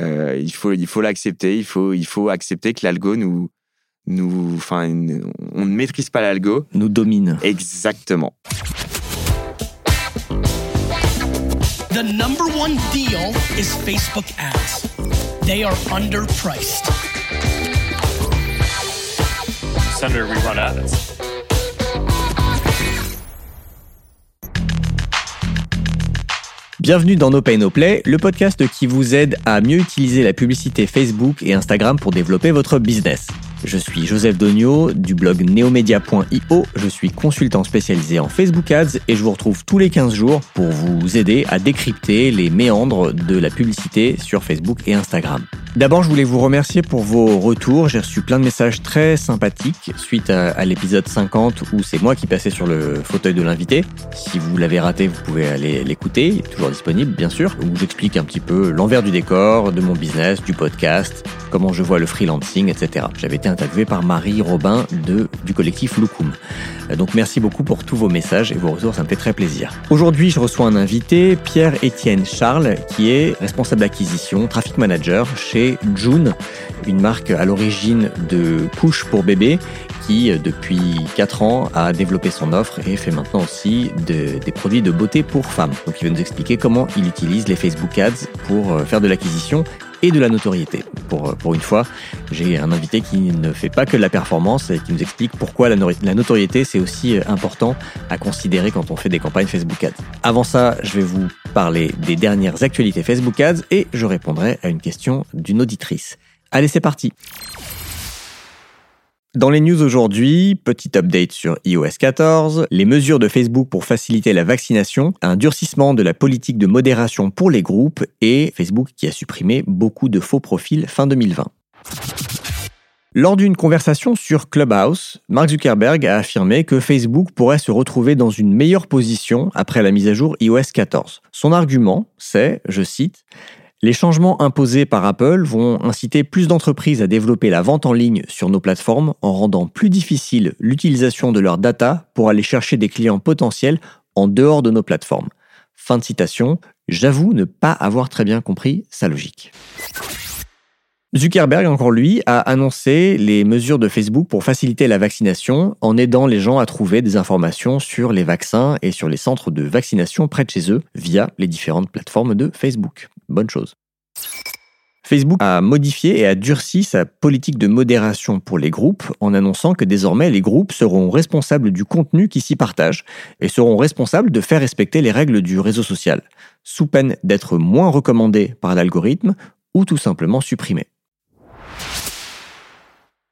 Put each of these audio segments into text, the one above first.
Euh, il faut il faut l'accepter. Il faut il faut accepter que l'algo nous nous enfin on ne maîtrise pas l'algo. Nous domine. Exactement. The number one deal is Facebook ads. They are underpriced. Senator, we run ads. Bienvenue dans No Pay No Play, le podcast qui vous aide à mieux utiliser la publicité Facebook et Instagram pour développer votre business. Je suis Joseph Dogno du blog neomedia.io. Je suis consultant spécialisé en Facebook Ads et je vous retrouve tous les 15 jours pour vous aider à décrypter les méandres de la publicité sur Facebook et Instagram. D'abord, je voulais vous remercier pour vos retours. J'ai reçu plein de messages très sympathiques suite à, l'épisode 50 où c'est moi qui passais sur le fauteuil de l'invité. Si vous l'avez raté, vous pouvez aller l'écouter. Il est toujours disponible, bien sûr, où j'explique un petit peu l'envers du décor de mon business, du podcast, comment je vois le freelancing, etc. J'avais été interviewé par Marie Robin du collectif Loukoum. Euh, donc merci beaucoup pour tous vos messages et vos retours, ça me fait très plaisir. Aujourd'hui, je reçois un invité, Pierre-Étienne Charles, qui est responsable d'acquisition, traffic manager chez June, une marque à l'origine de couches pour bébés qui, euh, depuis 4 ans, a développé son offre et fait maintenant aussi des produits de beauté pour femmes. Donc il va nous expliquer comment il utilise les Facebook Ads pour euh, faire de l'acquisition et de la notoriété. Pour, euh, pour une fois, j'ai un invité qui ne fait pas que de la performance et qui nous explique pourquoi la, la notoriété, c'est aussi important à considérer quand on fait des campagnes Facebook Ads. Avant ça, je vais vous parler des dernières actualités Facebook Ads et je répondrai à une question d'une auditrice. Allez, c'est parti dans les news aujourd'hui, petit update sur iOS 14, les mesures de Facebook pour faciliter la vaccination, un durcissement de la politique de modération pour les groupes et Facebook qui a supprimé beaucoup de faux profils fin 2020. Lors d'une conversation sur Clubhouse, Mark Zuckerberg a affirmé que Facebook pourrait se retrouver dans une meilleure position après la mise à jour iOS 14. Son argument, c'est, je cite, les changements imposés par Apple vont inciter plus d'entreprises à développer la vente en ligne sur nos plateformes en rendant plus difficile l'utilisation de leurs data pour aller chercher des clients potentiels en dehors de nos plateformes. Fin de citation. J'avoue ne pas avoir très bien compris sa logique. Zuckerberg, encore lui, a annoncé les mesures de Facebook pour faciliter la vaccination en aidant les gens à trouver des informations sur les vaccins et sur les centres de vaccination près de chez eux via les différentes plateformes de Facebook bonne chose. Facebook a modifié et a durci sa politique de modération pour les groupes en annonçant que désormais les groupes seront responsables du contenu qui s'y partage et seront responsables de faire respecter les règles du réseau social, sous peine d'être moins recommandés par l'algorithme ou tout simplement supprimés.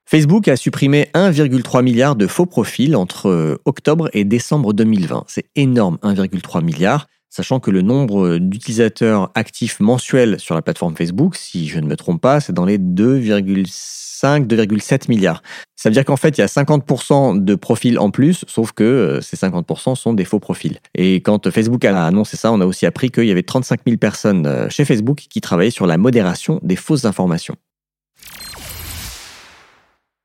Facebook a supprimé 1,3 milliard de faux profils entre octobre et décembre 2020. C'est énorme, 1,3 milliard sachant que le nombre d'utilisateurs actifs mensuels sur la plateforme Facebook, si je ne me trompe pas, c'est dans les 2,5, 2,7 milliards. Ça veut dire qu'en fait, il y a 50% de profils en plus, sauf que euh, ces 50% sont des faux profils. Et quand Facebook a annoncé ça, on a aussi appris qu'il y avait 35 000 personnes euh, chez Facebook qui travaillaient sur la modération des fausses informations.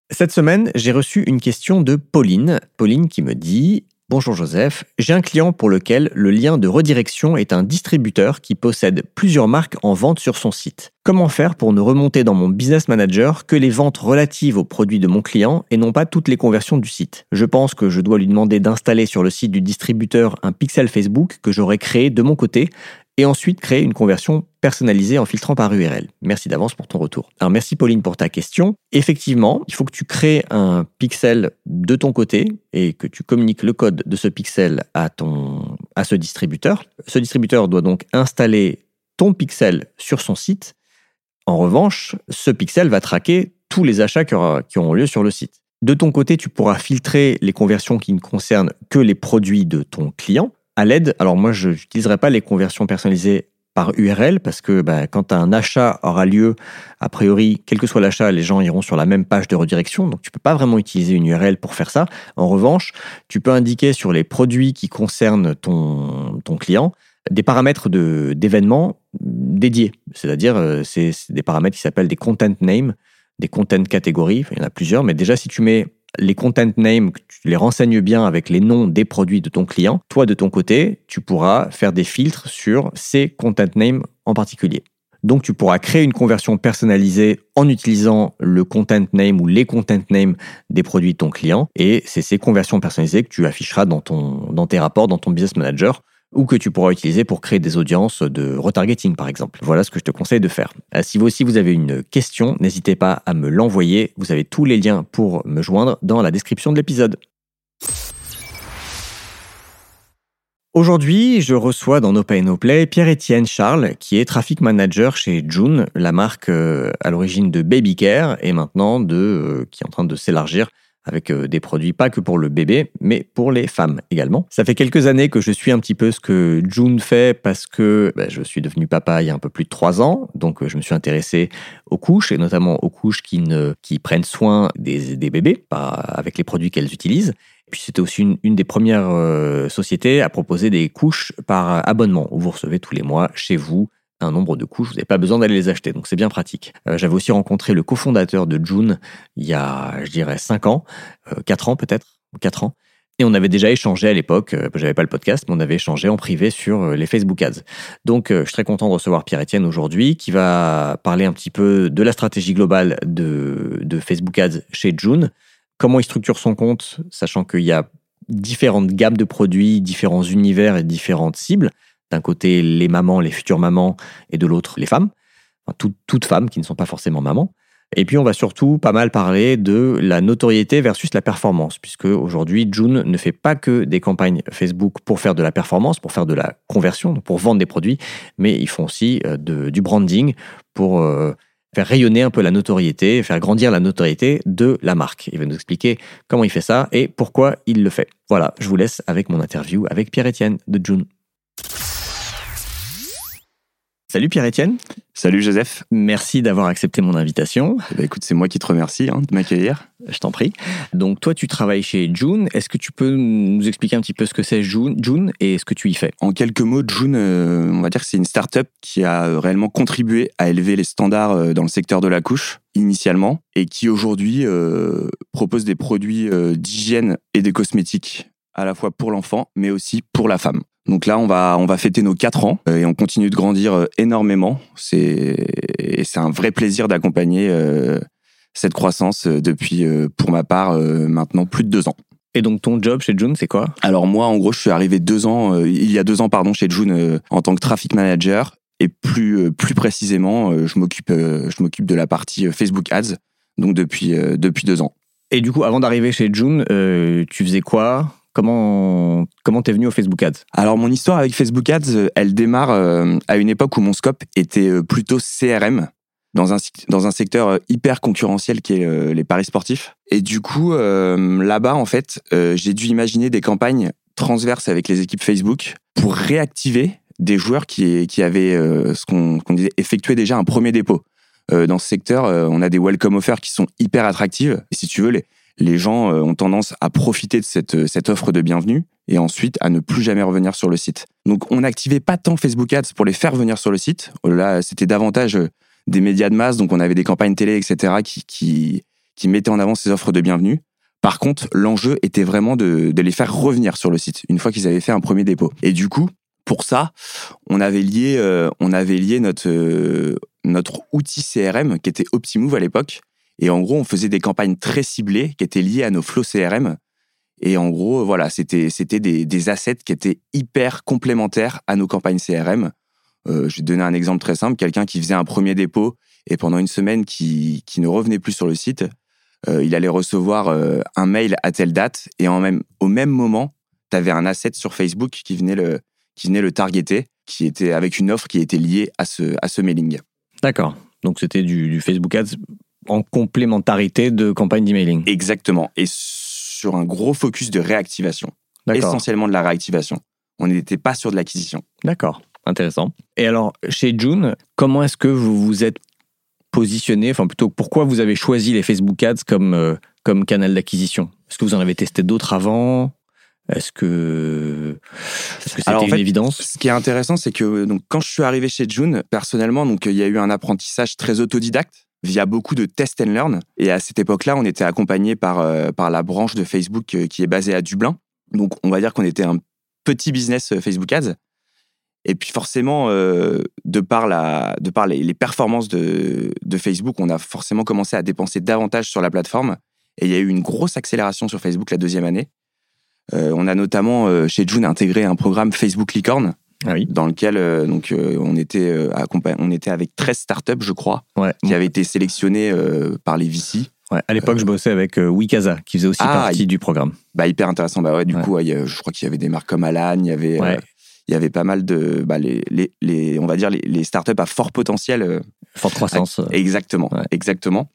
Cette semaine, j'ai reçu une question de Pauline. Pauline qui me dit Bonjour Joseph, j'ai un client pour lequel le lien de redirection est un distributeur qui possède plusieurs marques en vente sur son site. Comment faire pour ne remonter dans mon business manager que les ventes relatives aux produits de mon client et non pas toutes les conversions du site? Je pense que je dois lui demander d'installer sur le site du distributeur un pixel Facebook que j'aurais créé de mon côté et ensuite créer une conversion personnalisée en filtrant par URL. Merci d'avance pour ton retour. Alors merci Pauline pour ta question. Effectivement, il faut que tu crées un pixel de ton côté et que tu communiques le code de ce pixel à ton à ce distributeur. Ce distributeur doit donc installer ton pixel sur son site. En revanche, ce pixel va traquer tous les achats qui auront lieu sur le site. De ton côté, tu pourras filtrer les conversions qui ne concernent que les produits de ton client à l'aide, alors moi je n'utiliserai pas les conversions personnalisées par URL parce que bah, quand un achat aura lieu, a priori, quel que soit l'achat, les gens iront sur la même page de redirection. Donc tu peux pas vraiment utiliser une URL pour faire ça. En revanche, tu peux indiquer sur les produits qui concernent ton, ton client des paramètres d'événements dédiés. C'est-à-dire, euh, c'est des paramètres qui s'appellent des content names, des content catégories. il y en a plusieurs, mais déjà si tu mets les content names, tu les renseignes bien avec les noms des produits de ton client. Toi, de ton côté, tu pourras faire des filtres sur ces content names en particulier. Donc tu pourras créer une conversion personnalisée en utilisant le content name ou les content names des produits de ton client. Et c'est ces conversions personnalisées que tu afficheras dans, ton, dans tes rapports, dans ton business manager ou que tu pourras utiliser pour créer des audiences de retargeting par exemple. Voilà ce que je te conseille de faire. Euh, si vous aussi vous avez une question, n'hésitez pas à me l'envoyer. Vous avez tous les liens pour me joindre dans la description de l'épisode. Aujourd'hui, je reçois dans No Pay Play Pierre-Étienne Charles, qui est traffic manager chez June, la marque euh, à l'origine de Baby Care et maintenant de, euh, qui est en train de s'élargir avec euh, des produits pas que pour le bébé, mais pour les femmes également. Ça fait quelques années que je suis un petit peu ce que June fait parce que bah, je suis devenu papa il y a un peu plus de trois ans, donc je me suis intéressé aux couches et notamment aux couches qui, ne, qui prennent soin des, bébés avec les produits qu'elles utilisent. Puis c'était aussi une, des premières euh, sociétés à proposer des couches par abonnement, où vous recevez tous les mois chez vous un nombre de couches, vous n'avez pas besoin d'aller les acheter, donc c'est bien pratique. Euh, j'avais aussi rencontré le cofondateur de June il y a, je dirais, 5 ans, 4 euh, ans peut-être, 4 ans, et on avait déjà échangé à l'époque, j'avais pas le podcast, mais on avait échangé en privé sur les Facebook Ads. Donc je suis très content de recevoir Pierre-Etienne aujourd'hui, qui va parler un petit peu de la stratégie globale de, de Facebook Ads chez June, comment il structure son compte, sachant qu'il y a différentes gammes de produits, différents univers et différentes cibles. D'un côté, les mamans, les futures mamans, et de l'autre, les femmes. toutes femmes qui ne sont pas forcément mamans. Et puis, on va surtout pas mal parler de la notoriété versus la performance, puisque aujourd'hui, June ne fait pas que des campagnes Facebook pour faire de la performance, pour faire de la conversion, pour vendre des produits, mais ils font aussi euh, du branding pour euh, faire rayonner un peu la notoriété, faire grandir la notoriété de la marque. Il va nous expliquer comment il fait ça et pourquoi il le fait. Voilà, je vous laisse avec mon interview avec Pierre-Étienne de June. Salut Pierre-Étienne. Salut Joseph. Merci d'avoir accepté mon invitation. Eh ben, écoute, c'est moi qui te remercie hein, de m'accueillir. Je t'en prie. Donc toi, tu travailles chez June. Est-ce que tu peux nous expliquer un petit peu ce que c'est June, June et ce que tu y fais? En quelques mots, June, euh, on va dire que c'est une start-up qui a euh, réellement contribué à élever les standards euh, dans le secteur de la couche initialement et qui aujourd'hui propose des produits d'hygiène et des cosmétiques à la fois pour l'enfant mais aussi pour la femme. Donc là, on va, on va fêter nos 4 ans euh, et on continue de grandir euh, énormément. C'est, c'est un vrai plaisir d'accompagner euh, cette croissance depuis, pour ma part, maintenant plus de 2 ans. Et donc ton job chez June, c'est quoi? Alors moi, en gros, je suis arrivé deux ans, il y a deux ans, pardon, chez June en tant que traffic manager. Et plus, plus précisément, je m'occupe, je m'occupe de la partie Facebook Ads, donc depuis, depuis deux ans. Et du coup, avant d'arriver chez June, tu faisais quoi? Comment comment t'es venu au Facebook Ads? Alors mon histoire avec Facebook Ads, euh, elle démarre euh, à une époque où mon scope était euh, plutôt CRM dans un dans un secteur hyper concurrentiel qui est les paris sportifs. Et du coup là-bas en fait, j'ai dû imaginer des campagnes transverses avec les équipes Facebook pour réactiver des joueurs qui qui avaient ce qu'on disait effectué déjà un premier dépôt. dans ce secteur, on a des welcome offers qui sont hyper attractives. Et si tu veux, les, les gens euh, ont tendance à profiter de cette, euh, cette offre de bienvenue et ensuite à ne plus jamais revenir sur le site. Donc on n'activait pas tant Facebook Ads pour les faire venir sur le site. Là, c'était davantage euh, des médias de masse, donc on avait des campagnes télé, etc., qui, qui, qui mettaient en avant ces offres de bienvenue. Par contre, l'enjeu était vraiment de, de les faire revenir sur le site une fois qu'ils avaient fait un premier dépôt. Et du coup, pour ça, on avait lié, on avait lié notre, notre outil CRM qui était Optimove à l'époque et en gros, on faisait des campagnes très ciblées qui étaient liées à nos flows CRM. Et en gros, voilà, c'était des, assets qui étaient hyper complémentaires à nos campagnes CRM. Euh, je vais donner un exemple très simple. Quelqu'un qui faisait un premier dépôt et pendant une semaine qui, qui ne revenait plus sur le site, euh, il allait recevoir euh, un mail à telle date et en même, au même moment, tu avais un asset sur Facebook qui venait le, qui venait le targeter, qui était avec une offre qui était liée à ce, à ce mailing. D'accord. Donc c'était du, du, Facebook Ads en complémentarité de campagne d'emailing. Exactement. Et sur un gros focus de réactivation. Essentiellement de la réactivation. On n'était pas sur de l'acquisition. D'accord. Intéressant. Et alors, chez June, comment est-ce que vous vous êtes positionné, enfin plutôt pourquoi vous avez choisi les Facebook Ads comme, euh, comme canal d'acquisition? Est-ce que vous en avez testé d'autres avant? Est-ce que c'était une évidence? Ce qui est intéressant, c'est que donc quand je suis arrivé chez June, personnellement, donc il y a eu un apprentissage très autodidacte via beaucoup de test and learn. Et à cette époque-là, on était accompagné par, euh, par la branche de Facebook euh, qui est basée à Dublin. Donc, on va dire qu'on était un petit business euh, Facebook Ads. Et puis forcément, de par, la, de par les, performances de, de Facebook, on a forcément commencé à dépenser davantage sur la plateforme. Et il y a eu une grosse accélération sur Facebook la deuxième année. On a notamment chez June intégré un programme Facebook Licorne, Ah oui. dans lequel euh, donc euh, on était euh, on était avec 13 startups, je crois, Ouais. qui avaient été sélectionnées par les VC. Ouais, À l'époque, je bossais avec Wikaza, qui faisait aussi Ah, partie du programme. Bah hyper intéressant. Bah ouais, du Ouais. coup, a- je crois qu'il y avait des marques comme Alan, il y avait il y avait pas mal de bah, les, les, les- on va dire les, les startups à fort potentiel Forte croissance. Exactement, exactement.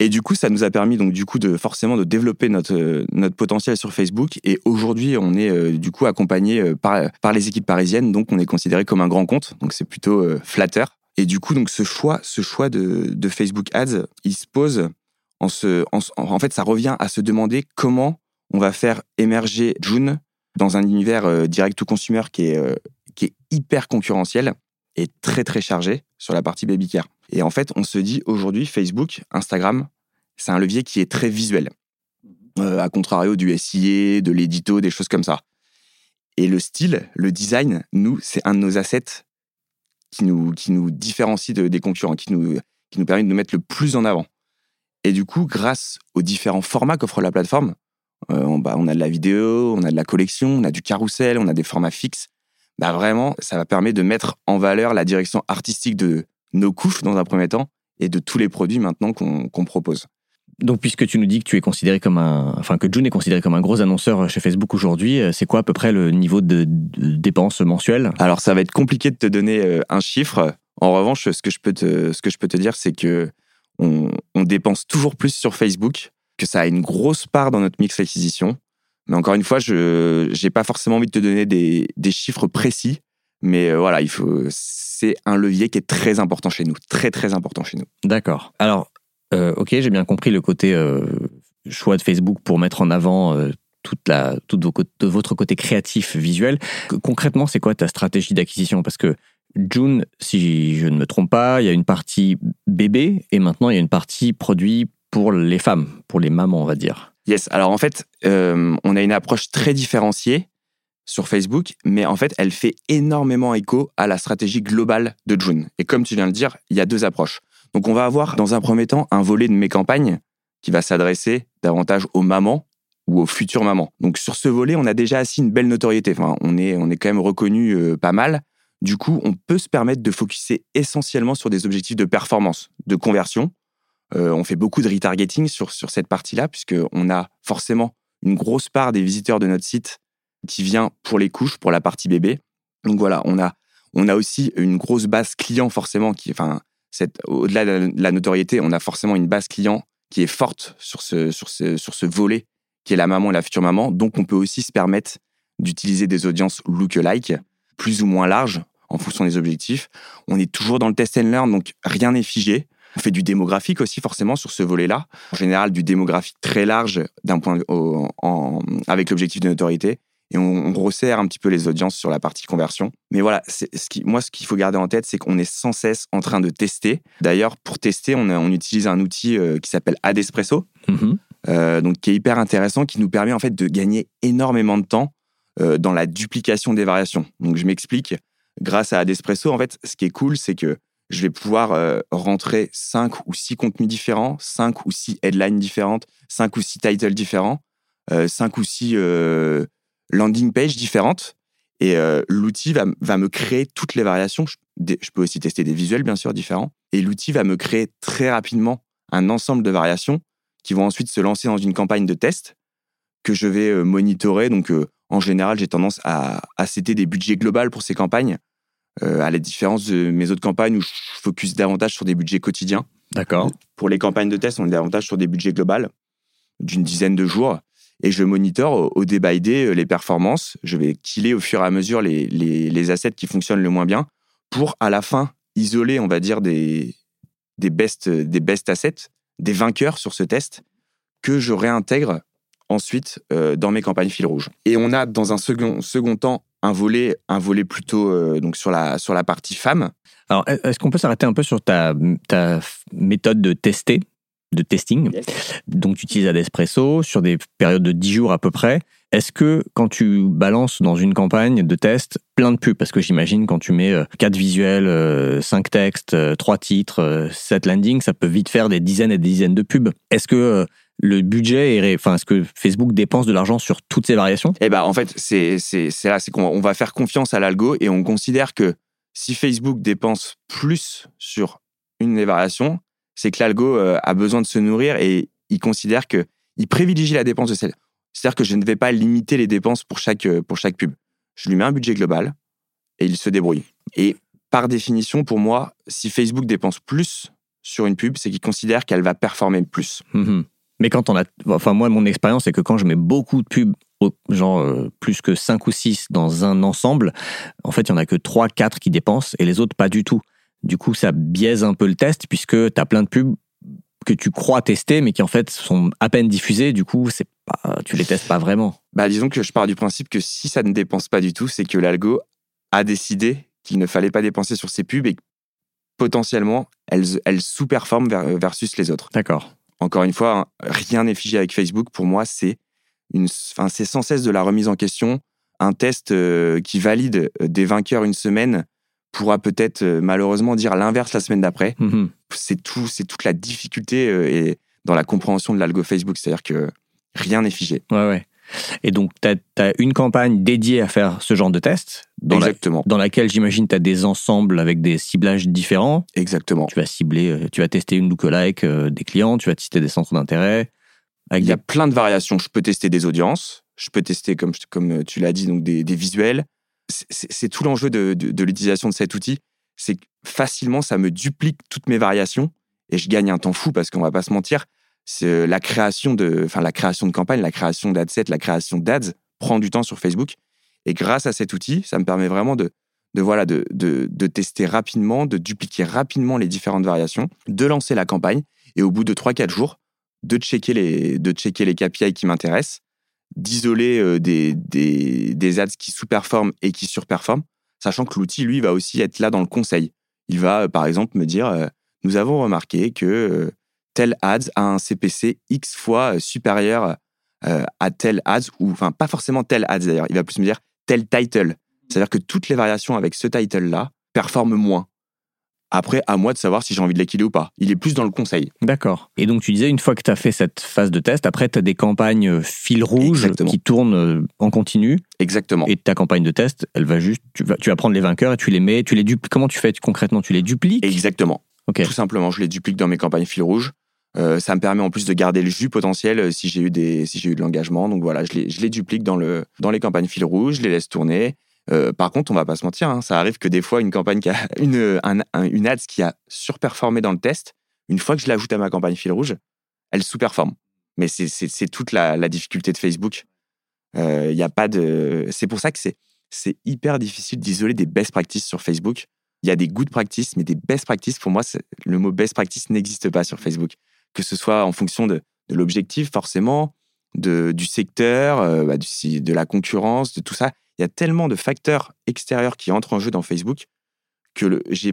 Et du coup, ça nous a permis donc du coup de forcément de développer notre euh, notre potentiel sur Facebook. Et aujourd'hui, on est euh, du coup accompagné euh, par par les équipes parisiennes, donc on est considéré comme un grand compte. Donc c'est plutôt euh, flatteur. Et du coup, donc ce choix, ce choix de, de Facebook Ads, il se pose en se, en, en fait, ça revient à se demander comment on va faire émerger June dans un univers direct to consumer qui est qui est hyper concurrentiel et très très chargé sur la partie baby care. Et en fait, on se dit aujourd'hui, Facebook, Instagram, c'est un levier qui est très visuel. Euh, à contrario du SIA, de l'édito, des choses comme ça. Et le style, le design, nous, c'est un de nos assets qui nous, qui nous différencie de- des concurrents, qui nous, qui nous permet de nous mettre le plus en avant. Et du coup, grâce aux différents formats qu'offre la plateforme, euh, on, bah, on a de la vidéo, on a de la collection, on a du carrousel, on a des formats fixes. Bah vraiment, ça va permettre de mettre en valeur la direction artistique de nos couches dans un premier temps et de tous les produits maintenant qu'on propose. Donc, puisque tu nous dis que tu es considéré comme un, enfin que June est considéré comme un gros annonceur chez Facebook aujourd'hui, euh, c'est quoi à peu près le niveau de, de dépenses mensuelles? Alors, ça va être compliqué de te donner euh, un chiffre. En revanche, ce que je peux te, ce que je peux te dire, c'est que on, on dépense toujours plus sur Facebook, que ça a une grosse part dans notre mix d'acquisition. Mais encore une fois, je n'ai pas forcément envie de te donner des, des chiffres précis. Mais euh, voilà, il faut. C'est un levier qui est très important chez nous, très très important chez nous. D'accord. Alors, euh, ok, j'ai bien compris le côté euh, choix de Facebook pour mettre en avant toute la, tout vos cô- de votre côté créatif, visuel. Concrètement, c'est quoi ta stratégie d'acquisition? Parce que June, si je ne me trompe pas, il y a une partie bébé et maintenant il y a une partie produit pour les femmes, pour les mamans, on va dire. Yes. Alors en fait, on a une approche très différenciée sur Facebook, mais en fait, elle fait énormément écho à la stratégie globale de June. Et comme tu viens de le dire, il y a deux approches. Donc on va avoir dans un premier temps un volet de mes campagnes qui va s'adresser davantage aux mamans ou aux futures mamans. Donc sur ce volet, on a déjà assis une belle notoriété. Enfin, on est, on est quand même reconnu euh, pas mal. Du coup, on peut se permettre de focuser essentiellement sur des objectifs de performance, de conversion. Euh, on fait beaucoup de retargeting sur, sur cette partie-là, puisqu'on a forcément une grosse part des visiteurs de notre site qui vient pour les couches, pour la partie bébé. Donc voilà, on a, on a aussi une grosse base client forcément qui, enfin, au-delà de la- notoriété, on a forcément une base client qui est forte sur ce, sur ce, sur ce volet qui est la maman et la future maman. Donc on peut aussi se permettre d'utiliser des audiences look-alike, plus ou moins larges en fonction des objectifs. On est toujours dans le test and learn, donc rien n'est figé. On fait du démographique aussi forcément sur ce volet-là. En général, du démographique très large d'un point avec l'objectif de notoriété. Et on, on resserre un petit peu les audiences sur la partie conversion. Mais voilà, c'est- ce qui, moi, ce qu'il faut garder en tête, c'est qu'on est sans cesse en train de tester. D'ailleurs, pour tester, on, a- on utilise un outil euh, qui s'appelle Adespresso, Mhm. euh, donc qui est hyper intéressant, qui nous permet en fait de gagner énormément de temps euh, dans la duplication des variations. Donc je m'explique. Grâce à Adespresso, en fait, ce qui est cool, c'est que je vais pouvoir rentrer cinq ou six contenus différents, cinq ou six headlines différentes, cinq ou six titles différents, euh, cinq ou six euh, landing pages différentes. Et euh, l'outil va, me créer toutes les variations. Je, des- je peux aussi tester des visuels, bien sûr, différents. Et l'outil va me créer très rapidement un ensemble de variations qui vont ensuite se lancer dans une campagne de test que je vais euh, monitorer. Donc, euh, en général, j'ai tendance à, à setter des budgets globaux pour ces campagnes, à la différence de mes autres campagnes où je focus davantage sur des budgets quotidiens. D'accord. Pour les campagnes de test, on est davantage sur des budgets globaux d'une dizaine de jours. Et je monitor au, day by euh, les performances. Je vais killer au fur et à mesure les, les, les assets qui fonctionnent le moins bien pour, à la fin, isoler, on va dire, des, des, best, des best assets, des vainqueurs sur ce test que je réintègre ensuite euh, dans mes campagnes fil rouge. Et on a, dans un second, second temps, un volet, un volet plutôt euh, donc sur, la, sur la partie femme. Alors, est-ce qu'on peut s'arrêter un peu sur ta, ta méthode de tester? De testing. Donc, tu utilises Adespresso sur des périodes de 10 jours à peu près. Est-ce que quand tu balances dans une campagne de test plein de pubs, parce que j'imagine quand tu mets 4 visuels, 5 textes, 3 titres, 7 landings, ça peut vite faire des dizaines et des dizaines de pubs. Est-ce que le budget est, enfin, est-ce que Facebook dépense de l'argent sur toutes ces variations? Eh ben, en fait, c'est c'est c'est là, c'est qu'on on va faire confiance à l'algo et on considère que si Facebook dépense plus sur une des variations, c'est que l'algo euh, a besoin de se nourrir et il considère que il privilégie la dépense de celle. C'est-à-dire que je ne vais pas limiter les dépenses pour chaque euh, pour chaque pub. Je lui mets un budget global et il se débrouille. Et par définition, pour moi, si Facebook dépense plus sur une pub, c'est qu'il considère qu'elle va performer plus. Mhm. Mais quand on a. Enfin, moi, mon expérience, c'est que quand je mets beaucoup de pubs, genre euh, plus que 5 ou 6 dans un ensemble, en fait, il n'y en a que 3, 4 qui dépensent et les autres pas du tout. Du coup, ça biaise un peu le test puisque tu as plein de pubs que tu crois tester, mais qui en fait sont à peine diffusées. Du coup, c'est pas, tu les testes pas vraiment. Bah, disons que je pars du principe que si ça ne dépense pas du tout, c'est que l'algo a décidé qu'il ne fallait pas dépenser sur ces pubs et que potentiellement, elles, elles sous-performent ver- versus les autres. D'accord. Encore une fois, rien n'est figé avec Facebook. Pour moi, c'est une, enfin, c'est sans cesse de la remise en question. Un test euh, qui valide euh, des vainqueurs une semaine pourra peut-être euh, malheureusement dire l'inverse la semaine d'après. Mhm. C'est tout, c'est toute la difficulté euh, et dans la compréhension de l'algo Facebook, c'est-à-dire que rien n'est figé. Ouais, ouais. Et donc, tu as, une campagne dédiée à faire ce genre de test, dans, la- Exactement, dans laquelle j'imagine tu as des ensembles avec des ciblages différents. exactement. Tu vas cibler, euh, tu vas tester une lookalike des clients, tu vas tester des centres d'intérêt. Il y a des... plein de variations. Je peux tester des audiences, je peux tester, comme, comme tu l'as dit, donc des, des visuels. C'est- tout l'enjeu de, l'utilisation de cet outil. C'est que facilement, ça me duplique toutes mes variations et je gagne un temps fou parce qu'on va pas se mentir. euh, La création de, enfin, la création de campagne, la création d'adsets, la création d'ads prend du temps sur Facebook. Et grâce à cet outil, ça me permet vraiment de, de, voilà, de, de tester rapidement, de dupliquer rapidement les différentes variations, de lancer la campagne et au bout de 3-4 jours, de checker les, de checker les KPI qui m'intéressent, d'isoler euh, des, des, des ads qui sous-performent et qui surperforment, sachant que l'outil, lui, va aussi être là dans le conseil. Il va, euh, par exemple, me dire, euh, nous avons remarqué que tel ads a un CPC X fois supérieur à tel ads, ou enfin pas forcément tel ads d'ailleurs, il va plus me dire tel title. C'est-à-dire que toutes les variations avec ce title-là performent moins. Après, à moi de savoir si j'ai envie de l'équiler ou pas. Il est plus dans le conseil. D'accord. Et donc, tu disais, une fois que tu as fait cette phase de test, après, tu as des campagnes euh, fil rouge Exactement. qui tournent euh, en continu. Exactement. Et ta campagne de test, elle va juste, tu vas, tu vas prendre les vainqueurs et tu les mets, tu les dupliques. Comment tu fais concrètement Tu les dupliques? Exactement. Tout simplement, je les duplique dans mes campagnes fil rouge. Euh, ça me permet en plus de garder le jus potentiel si j'ai eu des, si j'ai eu de l'engagement. Donc voilà, je les, je les duplique dans le, dans les campagnes fil rouge, je les laisse tourner. Euh, par contre, on va pas se mentir, hein, ça arrive que des fois une campagne qui a une, un, un- une ads qui a surperformé dans le test, une fois que je l'ajoute à ma campagne fil rouge, elle sous-performe. Mais c'est, toute la, difficulté de Facebook. Il y a pas de, c'est pour ça que c'est, hyper difficile d'isoler des best practices sur Facebook. Il y a des good practices, mais des best practices, pour moi, le mot best practice n'existe pas sur Facebook. Que ce soit en fonction de, de l'objectif, forcément, de, du secteur, euh, bah, de la concurrence, de tout ça. Il y a tellement de facteurs extérieurs qui entrent en jeu dans Facebook que le, j'ai,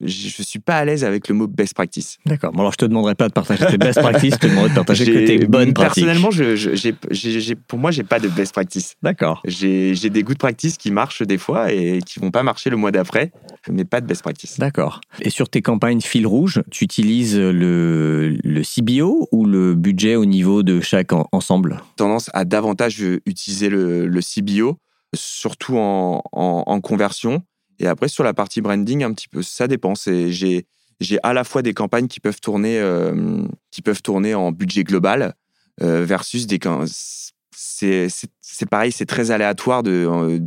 je suis pas à l'aise avec le mot best practice. D'accord. Bon, alors, je te demanderai pas de partager tes best practices, je te demanderai de partager que tes bonnes pratiques. Personnellement, je, je- j'ai, j'ai- j'ai- pour moi, j'ai pas de best practice. D'accord. J'ai, des good practice qui marchent des fois et qui vont pas marcher le mois d'après, mais pas de best practice. D'accord. Et sur tes campagnes fil rouge, tu utilises le, le CBO ou le budget au niveau de chaque en- ensemble? Tendance à davantage utiliser le, le CBO, surtout en, en- en conversion. Et après, sur la partie branding, un petit peu, ça dépend. J'ai j'ai à la fois des campagnes qui peuvent tourner, euh, qui peuvent tourner en budget global euh, versus des. C'est pareil, c'est très aléatoire de,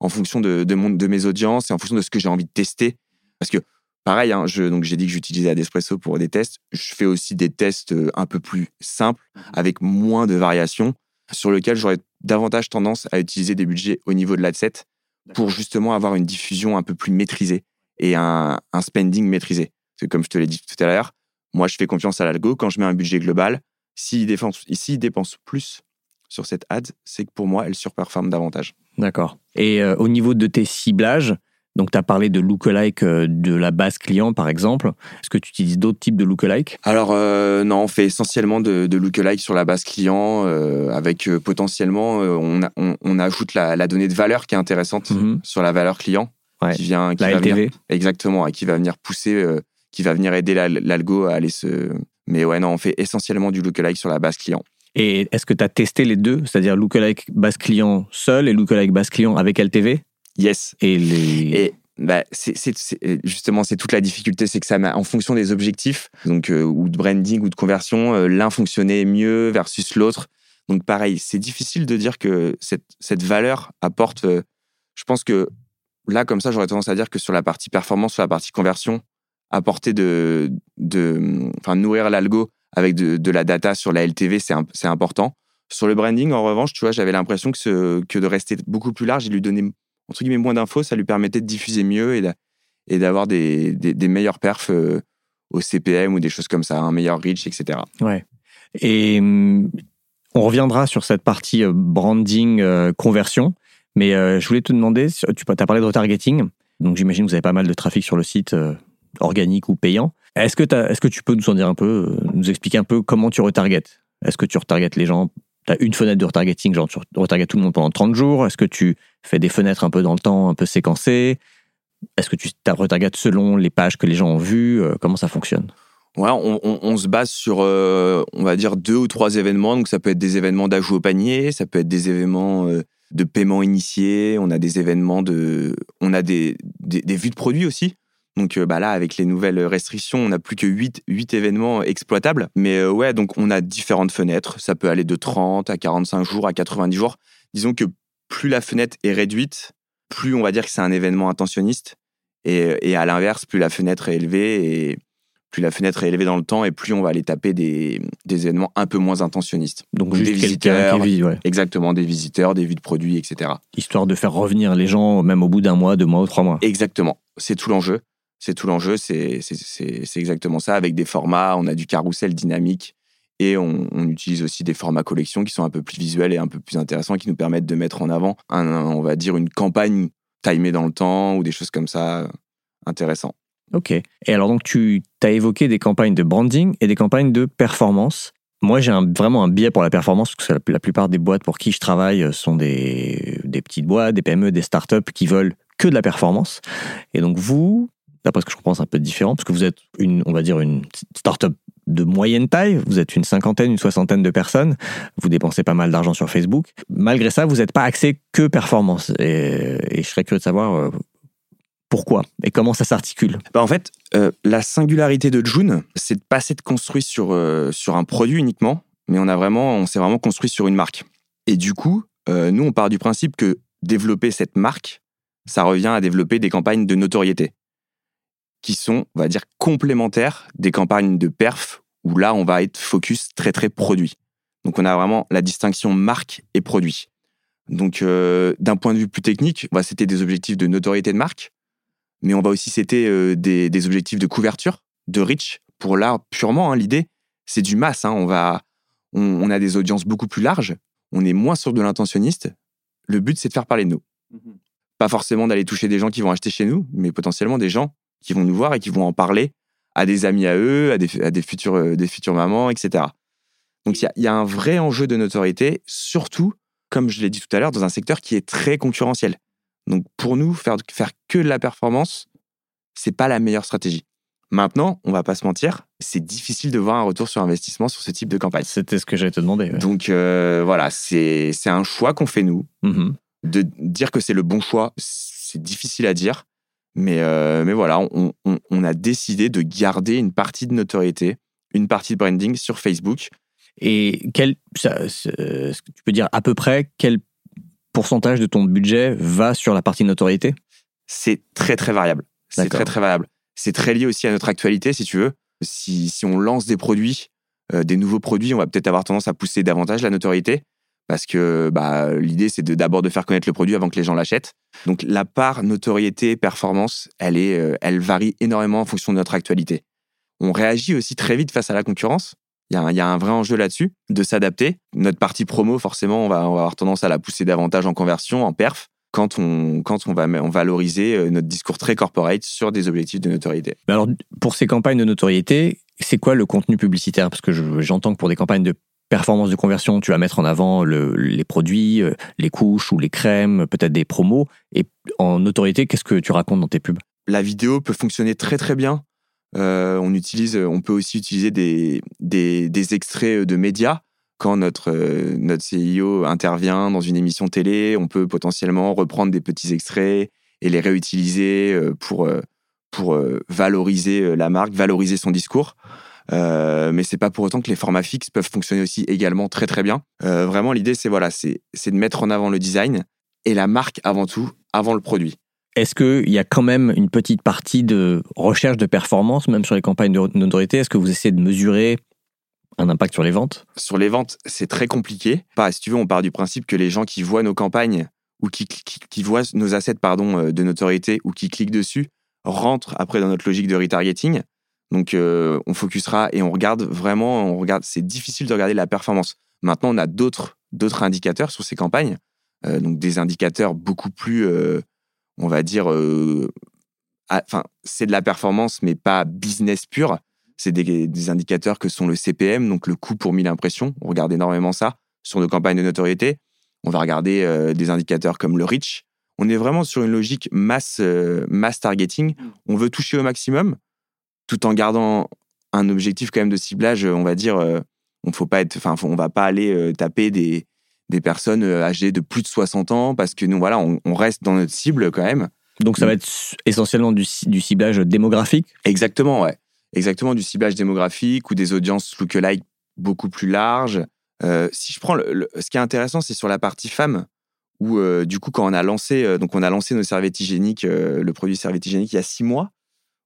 en fonction de, de, mon- de mes audiences et en fonction de ce que j'ai envie de tester. Parce que, pareil, hein, je, donc j'ai dit que j'utilisais Adespresso pour des tests. Je fais aussi des tests euh, un peu plus simples, avec moins de variations sur lequel j'aurais davantage tendance à utiliser des budgets au niveau de l'adset pour justement avoir une diffusion un peu plus maîtrisée et un, un spending maîtrisé. Parce que comme je te l'ai dit tout à l'heure, moi je fais confiance à l'algo. Quand je mets un budget global, s'il dépense, s'il dépense plus sur cette ad, c'est que pour moi elle surperforme davantage. D'accord. Et euh, au niveau de tes ciblages, Donc, tu as parlé de lookalike euh, de la base client, par exemple. Est-ce que tu utilises d'autres types de lookalike? Alors, euh, non, on fait essentiellement de, de lookalike sur la base client, euh, avec euh, potentiellement, on, a- on, on ajoute la, la donnée de valeur qui est intéressante Mhm. sur la valeur client, Ouais. qui vient, qui La va venir- LTV exactement, et qui va venir pousser, qui va venir aider la- l'algo à aller se. Mais ouais, non, on fait essentiellement du lookalike sur la base client. Et est-ce que tu as testé les deux? C'est-à-dire lookalike base client seul et lookalike base client avec LTV Yes. Et les. Et bah, c'est c'est- c'est- justement, c'est toute la difficulté, c'est que ça, m'a- en fonction des objectifs, donc euh, ou de branding ou de conversion, euh, l'un fonctionnait mieux versus l'autre. Donc pareil, c'est difficile de dire que cette, cette valeur apporte. euh, je pense que là, comme ça, j'aurais tendance à dire que sur la partie performance, sur la partie conversion, apporter de, de, enfin nourrir l'algo avec de, de la data sur la LTV, c'est un- c'est important. Sur le branding, en revanche, tu vois, j'avais l'impression que, ce- que de rester beaucoup plus large et lui donner entre guillemets moins d'infos, ça lui permettait de diffuser mieux et d'a- et d'avoir des, des, meilleurs perfs euh, au CPM ou des choses comme ça, un meilleur reach, etc. Ouais. Et hum, on reviendra sur cette partie euh, branding, euh, conversion. Mais je voulais te demander, tu as parlé de retargeting. Donc j'imagine que vous avez pas mal de trafic sur le site, organique ou payant. Est-ce que, tu peux nous en dire un peu, nous expliquer un peu comment tu retargetes? Est-ce que tu retargetes les gens Tu as une fenêtre de retargeting, genre tu retargetes tout le monde pendant 30 jours Est-ce que tu fais des fenêtres un peu dans le temps, un peu séquencées? Est-ce que tu retargetes selon les pages que les gens ont vues? Euh, Comment ça fonctionne? Ouais, on, se base sur, euh, on va dire, deux ou trois événements. Donc, ça peut être des événements d'ajout au panier, ça peut être des événements euh, de paiement initié, on a des événements de. On a des, des vues de produits aussi. Donc, euh, bah là, avec les nouvelles restrictions, on n'a plus que 8, événements exploitables. Mais euh, ouais, donc on a différentes fenêtres. Ça peut aller de 30 à 45 jours, à 90 jours. Disons que plus la fenêtre est réduite, plus on va dire que c'est un événement intentionniste. Et, et à l'inverse, plus la fenêtre est élevée et plus la fenêtre est élevée dans le temps et plus on va aller taper des, des événements un peu moins intentionnistes. Donc Des juste quelqu'un visiteurs. qui vit, ouais. Exactement, des visiteurs, des vues de produits, etc. histoire de faire revenir les gens même au bout d'un mois, deux mois ou trois mois. Exactement, c'est tout l'enjeu. C'est tout l'enjeu, c'est exactement ça. Avec des formats, on a du carrousel dynamique et on, utilise aussi des formats collections qui sont un peu plus visuels et un peu plus intéressants, qui nous permettent de mettre en avant, un, on va dire, une campagne timée dans le temps ou des choses comme ça, intéressant. Ok. Et alors donc tu as évoqué des campagnes de branding et des campagnes de performance. Moi j'ai un- vraiment un biais pour la performance parce que la, la plupart des boîtes pour qui je travaille euh, sont des, des petites boîtes, des PME, des startups qui veulent que de la performance. Et donc vous, d'après ce que je comprends, c'est un peu différent parce que vous êtes une, on va dire une startup de moyenne taille, vous êtes une cinquantaine, une soixantaine de personnes, vous dépensez pas mal d'argent sur Facebook. Malgré ça, vous n'êtes pas axé que performance. Et, je serais curieux de savoir euh, pourquoi et comment ça s'articule. Bah, en fait, euh, la singularité de June, c'est de passer de construire sur, euh, sur un produit uniquement, mais on a vraiment, on s'est vraiment construit sur une marque. Et du coup, nous, on part du principe que développer cette marque, ça revient à développer des campagnes de notoriété, qui sont, on va dire, complémentaires des campagnes de perf, où là, on va être focus très, très produit. Donc, on a vraiment la distinction marque et produit. Donc, euh, d'un point de vue plus technique, on va c'était des objectifs de notoriété de marque, mais on va aussi c'était euh, des, des objectifs de couverture, de reach. Pour là, purement, hein, l'idée, c'est du masse. hein. On, va, on, on a des audiences beaucoup plus larges, on est moins sur de l'intentionniste. Le but, c'est de faire parler de nous. Pas forcément d'aller toucher des gens qui vont acheter chez nous, mais potentiellement des gens qui vont nous voir et qui vont en parler à des amis à eux, à des, à des, futures, euh, des futures mamans, etc. Donc il y a, il y a un vrai enjeu de notoriété, surtout, comme je l'ai dit tout à l'heure, dans un secteur qui est très concurrentiel. Donc pour nous, faire, faire que de la performance, c'est pas la meilleure stratégie. Maintenant, on va pas se mentir, c'est difficile de voir un retour sur investissement sur ce type de campagne. C'était ce que j'allais te demander. ouais. Donc euh, voilà, c'est un choix qu'on fait nous. Mhm. De dire que c'est le bon choix, c'est difficile à dire. Mais, euh, mais voilà, on, on- on a décidé de garder une partie de notoriété, une partie de branding sur Facebook. Et quel, ça, que tu peux dire à peu près quel pourcentage de ton budget va sur la partie notoriété? C'est très très variable. C'est très très variable. C'est très lié aussi à notre actualité, si tu veux. Si, si on lance des produits, euh, des nouveaux produits, on va peut-être avoir tendance à pousser davantage la notoriété. Parce que bah, l'idée, c'est d'abord de, faire connaître le produit avant que les gens l'achètent. Donc la part notoriété, performance, elle, est, euh, elle varie énormément en fonction de notre actualité. On réagit aussi très vite face à la concurrence. Il y, a un- vrai enjeu là-dessus, de s'adapter. Notre partie promo, forcément, on va, avoir tendance à la pousser davantage en conversion, en perf. quand on, quand on va valoriser euh, notre discours très corporate sur des objectifs de notoriété. Mais alors, pour ces campagnes de notoriété, c'est quoi le contenu publicitaire? Parce que je- j'entends que pour des campagnes de performance de conversion, tu vas mettre en avant le- les produits, euh, les couches ou les crèmes, peut-être des promos. Et en notoriété, qu'est-ce que tu racontes dans tes pubs? La vidéo peut fonctionner très très bien. Euh, on utilise, on peut aussi utiliser des, des, extraits de médias. Quand notre, euh, notre CIO intervient dans une émission télé, on peut potentiellement reprendre des petits extraits et les réutiliser euh, pour, euh, pour euh, valoriser euh, la marque, valoriser son discours. Euh, mais c'est pas pour autant que les formats fixes peuvent fonctionner aussi également très très bien. Euh, vraiment, l'idée c'est voilà, c'est de mettre en avant le design et la marque avant tout, avant le produit. Est-ce qu'il y a quand même une petite partie de recherche de performance, même sur les campagnes de notoriété? Est-ce que vous essayez de mesurer un impact sur les ventes? Sur les ventes, c'est très compliqué. Pas, si tu veux, on part du principe que les gens qui voient nos campagnes ou qui, qui, qui voient nos assets pardon, euh, de notoriété ou qui cliquent dessus rentrent après dans notre logique de retargeting. Donc, euh, on focusera et on regarde vraiment, on regarde. C'est difficile de regarder la performance. Maintenant, on a d'autres d'autres indicateurs sur ces campagnes, euh, donc des indicateurs beaucoup plus, euh, on va dire, ah, enfin, c'est de la performance, mais pas business pur c'est des, des, indicateurs que sont le CPM, donc le coût pour 1000 impressions. On regarde énormément ça sur nos campagnes de notoriété. On va regarder des indicateurs comme le reach. On est vraiment sur une logique mass, mass targeting. On veut toucher au maximum tout en gardant un objectif quand même de ciblage, on va dire, euh, on faut pas être, enfin, on va pas aller euh, taper des, des personnes euh, âgées de plus de 60 ans parce que nous, voilà, on, on reste dans notre cible quand même. Donc ça va être essentiellement du, du ciblage démographique? Exactement, ouais exactement du ciblage démographique ou des audiences lookalike beaucoup plus larges. Euh, si je prends le, le, ce qui est intéressant, c'est sur la partie femme, où euh, du coup, quand on a lancé, euh, donc on a lancé nos serviettes hygiéniques, le produit serviette hygiénique il y a six mois,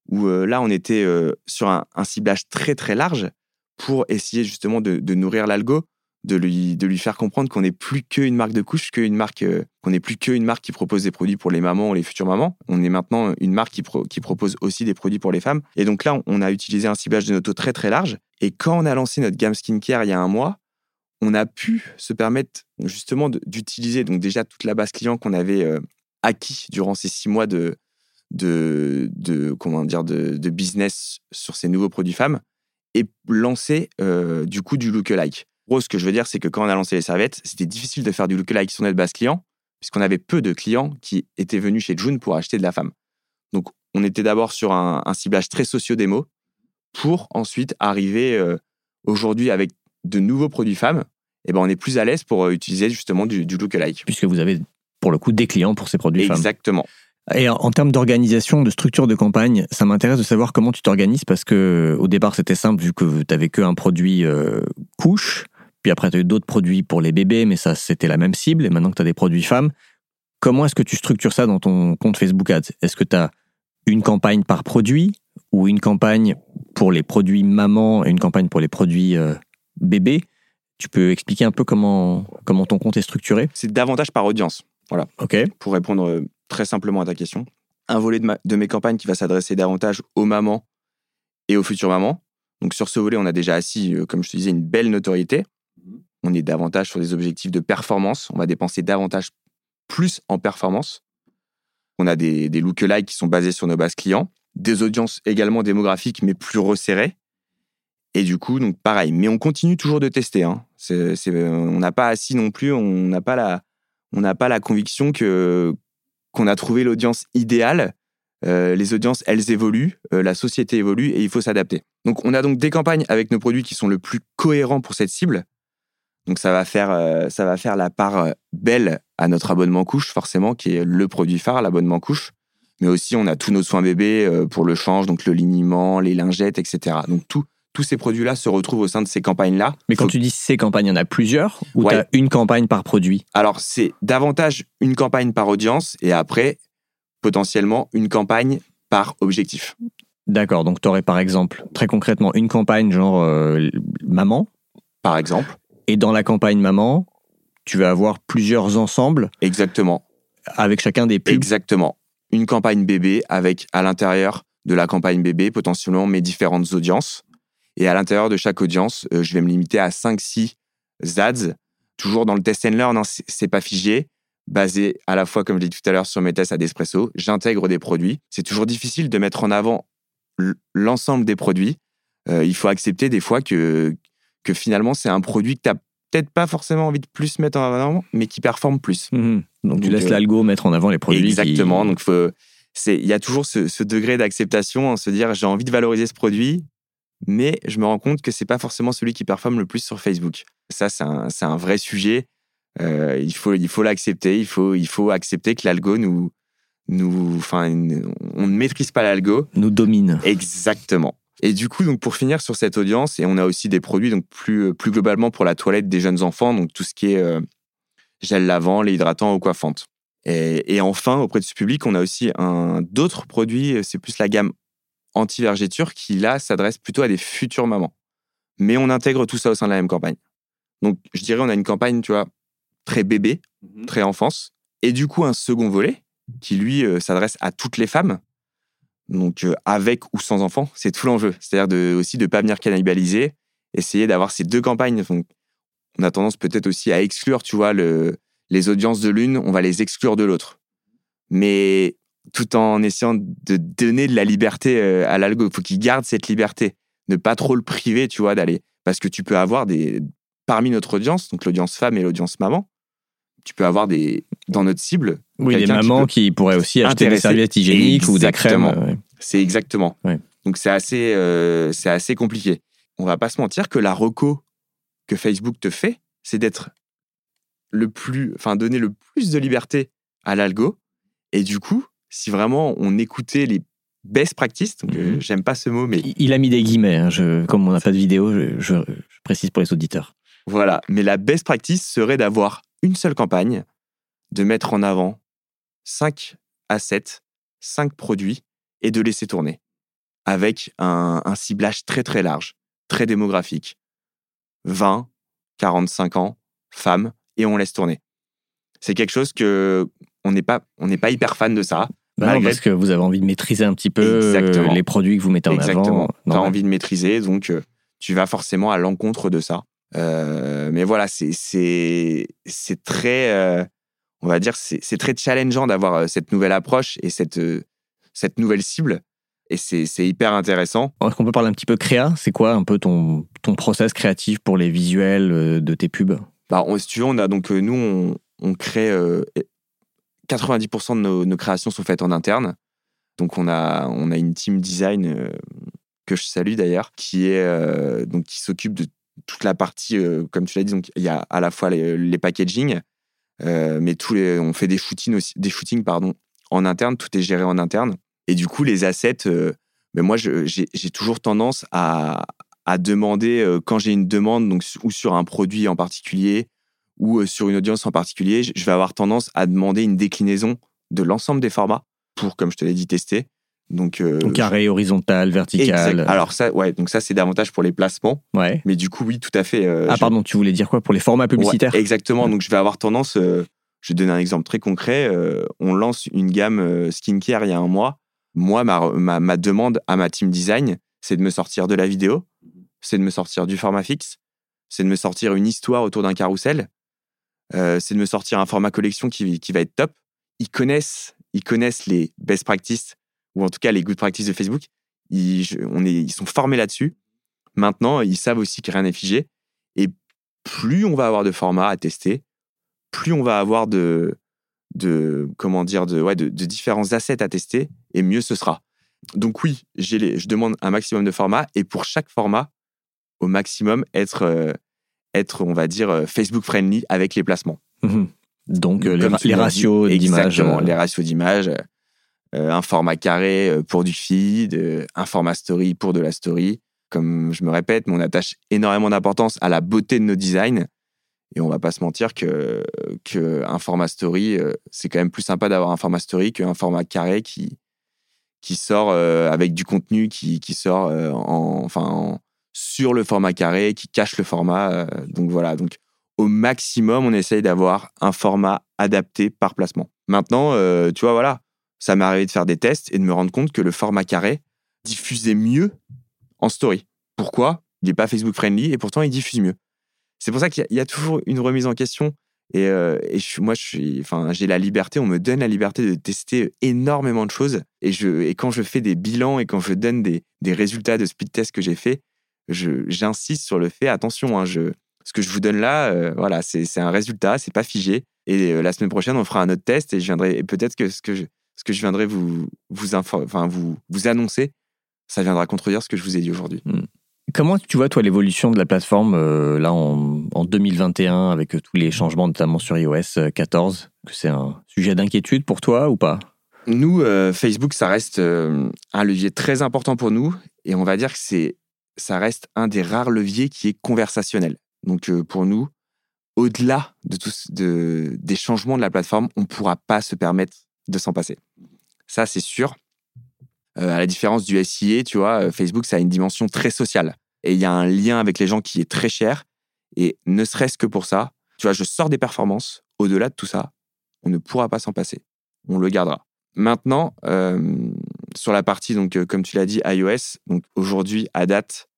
où euh, là, on était sur un, ciblage très très large pour essayer justement de, nourrir l'algo, de lui, de lui faire comprendre qu'on n'est plus qu'une marque de couche, qu'une marque, euh, qu'on n'est plus qu'une marque qui propose des produits pour les mamans ou les futures mamans. On est maintenant une marque qui, pro, qui propose aussi des produits pour les femmes. Et donc là, on a utilisé un ciblage de noto très très large. Et quand on a lancé notre gamme skincare il y a un mois, on a pu se permettre justement d'utiliser donc déjà toute la base client qu'on avait euh, acquis durant ces six mois de, de, de comment dire de, de, business sur ces nouveaux produits femmes et lancer euh, du coup du lookalike. Gros, ce que je veux dire, c'est que quand on a lancé les serviettes, c'était difficile de faire du lookalike sur notre base client, puisqu'on avait peu de clients qui étaient venus chez June pour acheter de la femme. Donc, on était d'abord sur un, un, ciblage très socio-démo pour ensuite arriver euh, aujourd'hui avec de nouveaux produits femmes. Et ben, on est plus à l'aise pour euh, utiliser justement du, du lookalike. Puisque vous avez pour le coup des clients pour ces produits Exactement. femmes. Et en, en termes d'organisation, de structure de campagne, ça m'intéresse de savoir comment tu t'organises parce que au départ c'était simple vu que tu n'avais qu'un produit euh, couche. Puis après, tu as eu d'autres produits pour les bébés, mais ça, c'était la même cible. Et maintenant que tu as des produits femmes, comment est-ce que tu structures ça dans ton compte Facebook Ads? Est-ce que tu as une campagne par produit ou une campagne pour les produits maman et une campagne pour les produits euh, bébés? Tu peux expliquer un peu comment, comment ton compte est structuré? C'est davantage par audience. Voilà. OK. Pour répondre euh, très simplement à ta question, un volet de, ma, de mes campagnes qui va s'adresser davantage aux mamans et aux futures mamans. Donc sur ce volet, on a déjà assis, euh, comme je te disais, une belle notoriété on est davantage sur des objectifs de performance. On va dépenser davantage plus en performance. On a des, des lookalikes qui sont basés sur nos bases clients, des audiences également démographiques, mais plus resserrées. Et du coup, donc pareil. Mais on continue toujours de tester. Hein. C'est, on n'a pas assis non plus, on n'a pas la, on n'a pas la conviction que qu'on a trouvé l'audience idéale. Euh, les audiences, elles évoluent, euh, la société évolue et il faut s'adapter. Donc, on a donc des campagnes avec nos produits qui sont le plus cohérents pour cette cible. Donc ça va faire, euh, ça va faire la part belle à notre abonnement couche, forcément, qui est le produit phare, l'abonnement couche. Mais aussi, on a tous nos soins bébés pour le change, donc le liniment, les lingettes, etc. Donc tout, tous ces produits-là se retrouvent au sein de ces campagnes-là. Mais quand Faut... tu dis ces campagnes, il y en a plusieurs ou ouais. tu as une campagne par produit? Alors, c'est davantage une campagne par audience et après, potentiellement, une campagne par objectif. D'accord, donc tu aurais par exemple, très concrètement, une campagne genre euh, maman? Par exemple. Et dans la campagne maman, tu vas avoir plusieurs ensembles. Exactement. Avec chacun des pubs. Exactement. Une campagne bébé avec à l'intérieur de la campagne bébé potentiellement mes différentes audiences. Et à l'intérieur de chaque audience, euh, je vais me limiter à 5-6 ads. Toujours dans le test and learn, hein, c'est pas figé. basé à la fois, comme je l'ai dit tout à l'heure, sur mes tests à Despresso. J'intègre des produits. C'est toujours difficile de mettre en avant l'ensemble des produits. Euh, il faut accepter des fois que, que finalement, c'est un produit que tu n'as peut-être pas forcément envie de plus mettre en avant, mais qui performe plus. Mhm. Donc, tu Donc, laisses euh, l'algo mettre en avant les produits. qui- Exactement. Donc, il y a toujours ce, ce degré d'acceptation, en se dire j'ai envie de valoriser ce produit, mais je me rends compte que c'est pas forcément celui qui performe le plus sur Facebook. Ça, c'est un, vrai sujet. Euh, il faut il faut l'accepter. Il faut il faut accepter que l'algo nous nous enfin on ne maîtrise pas l'algo. nous domine. Exactement. Et du coup, donc pour finir sur cette audience, et on a aussi des produits donc plus plus globalement pour la toilette des jeunes enfants, donc tout ce qui est euh, gel lavant, lait hydratant, eau coiffante. Et, et enfin, auprès de ce public, on a aussi un d'autres produits. C'est plus la gamme anti-vergéture qui là s'adresse plutôt à des futures mamans. Mais on intègre tout ça au sein de la même campagne. Donc, je dirais, on a une campagne, tu vois, très bébé, très enfance, et du coup un second volet qui lui euh, s'adresse à toutes les femmes. Donc, euh, avec ou sans enfants, c'est tout l'enjeu. C'est-à-dire de, aussi de ne pas venir cannibaliser, essayer d'avoir ces deux campagnes. Donc, on a tendance peut-être aussi à exclure, tu vois, le, les audiences de l'une, on va les exclure de l'autre. Mais tout en essayant de donner de la liberté euh, à l'algo. Il faut qu'il garde cette liberté. Ne pas trop le priver, tu vois, d'aller. Parce que tu peux avoir des. Parmi notre audience, donc l'audience femme et l'audience maman, tu peux avoir des. Dans notre cible. Oui, des qui mamans qui, pourraient aussi acheter des serviettes hygiéniques ou des crèmes. Ouais. C'est exactement. Ouais. Donc c'est assez, euh, c'est assez compliqué. On va pas se mentir que la reco que Facebook te fait, c'est d'être le plus, enfin donner le plus de liberté à l'algo. Et du coup, si vraiment on écoutait les best practices, donc euh, Mhm. j'aime pas ce mot, mais Il- a mis des guillemets. hein, je- comme on n'a pas de vidéo, je, je- je précise pour les auditeurs. Voilà, mais la best practice serait d'avoir une seule campagne, de mettre en avant 5 assets, 5 produits et de laisser tourner avec un, un ciblage très très large, très démographique. 20, 45 ans, femmes, et on laisse tourner. C'est quelque chose que on n'est pas, on n'est pas hyper fan de ça. Bah non, parce que vous avez envie de maîtriser un petit peu euh, Exactement. les produits que vous mettez en Exactement. avant. Tu as Normal. envie de maîtriser, donc euh, tu vas forcément à l'encontre de ça. Euh, mais voilà, c'est c'est c'est très, euh, on va dire, c'est c'est très challengeant d'avoir euh, cette nouvelle approche et cette euh, cette nouvelle cible. Et c'est hyper intéressant. Est-ce qu'on peut parler un petit peu créa? C'est quoi un peu ton, ton process créatif pour les visuels euh, de tes pubs? Bah, on- si tu veux, on a donc euh, nous on, on crée euh, 90% de nos, créations sont faites en interne. Donc on a on a une team design euh, que je salue d'ailleurs qui est euh, donc qui s'occupe de toute la partie euh, comme tu l'as dit donc il y a à la fois les, les packaging mais tous les on fait des shootings aussi des shootings pardon en interne tout est géré en interne et du coup les assets mais moi je- j'ai toujours tendance à à demander quand j'ai une demande donc ou sur un produit en particulier ou euh, sur une audience en particulier, je vais avoir tendance à demander une déclinaison de l'ensemble des formats pour, comme je te l'ai dit, tester. Donc, euh, Donc carré, horizontal, vertical. exact. Alors ça, ouais, donc ça c'est davantage pour les placements, ouais. mais du coup oui, tout à fait. euh, Ah je- pardon, tu voulais dire quoi pour les formats publicitaires? Ouais, exactement. Donc, je vais avoir tendance. euh, je vais donner un exemple très concret. on lance une gamme skincare il y a un mois. Moi, ma, ma, ma demande à ma team design, c'est de me sortir de la vidéo, c'est de me sortir du format fixe, c'est de me sortir une histoire autour d'un carrousel, euh, c'est de me sortir un format collection qui, qui va être top. Ils connaissent, ils connaissent les best practices, ou en tout cas les good practices de Facebook. Ils, sont formés là-dessus. Maintenant, ils savent aussi que rien n'est figé. Et plus on va avoir de formats à tester, plus on va avoir de, de comment dire, de, ouais, de, différents assets à tester, et mieux ce sera. Donc oui, je demande un maximum de formats, et pour chaque format, au maximum, être, euh, être on va dire, euh, Facebook friendly avec les placements. Mhm. Donc, euh, les, ra- tu les ratios. Exactement, euh, les ratios d'images. euh, un format carré euh, pour du feed, euh, un format story pour de la story. Comme je me répète, mais on attache énormément d'importance à la beauté de nos designs. Et on va pas se mentir que, que un format story, euh, c'est quand même plus sympa d'avoir un format story qu'un format carré qui, qui sort euh, avec du contenu qui, qui sort euh, en, enfin, en- sur le format carré, qui cache le format. euh, donc voilà, donc au maximum, on essaye d'avoir un format adapté par placement. Maintenant, euh, tu vois, voilà, ça m'est arrivé de faire des tests et de me rendre compte que le format carré diffusait mieux en story. Pourquoi? Il n'est pas Facebook friendly et pourtant il diffuse mieux. C'est pour ça qu'il y a- toujours une remise en question Et, euh, et moi, je j'ai la liberté, on me donne la liberté de tester énormément de choses. Et, je, et quand je fais des bilans et quand je donne des, des résultats de speed test que j'ai fait, j'insiste sur le fait, attention, hein, je, ce que je vous donne là, euh, voilà, c'est un résultat, c'est pas figé. Et euh, la semaine prochaine, on fera un autre test et je viendrai, peut-être que ce que je, ce que je viendrai vous, vous, enfin, vous, vous annoncer, ça viendra contredire ce que je vous ai dit aujourd'hui. Comment tu vois, toi, l'évolution de la plateforme euh, là en, en 2021 avec tous les changements, notamment sur iOS euh, 14 que C'est un sujet d'inquiétude pour toi ou pas? Nous, Facebook, ça reste un levier très important pour nous et on va dire que c'est, ça reste un des rares leviers qui est conversationnel. Donc euh, pour nous, au-delà de tous de, des changements de la plateforme, on ne pourra pas se permettre de s'en passer. Ça, c'est sûr. Euh, à la différence du SIA, tu vois, euh, Facebook, ça a une dimension très sociale. Et il y a un lien avec les gens qui est très cher. Et ne serait-ce que pour ça, tu vois, je sors des performances. Au-delà de tout ça, on ne pourra pas s'en passer. On le gardera. Maintenant, euh, sur la partie, donc, euh, comme tu l'as dit, iOS, donc aujourd'hui, à date,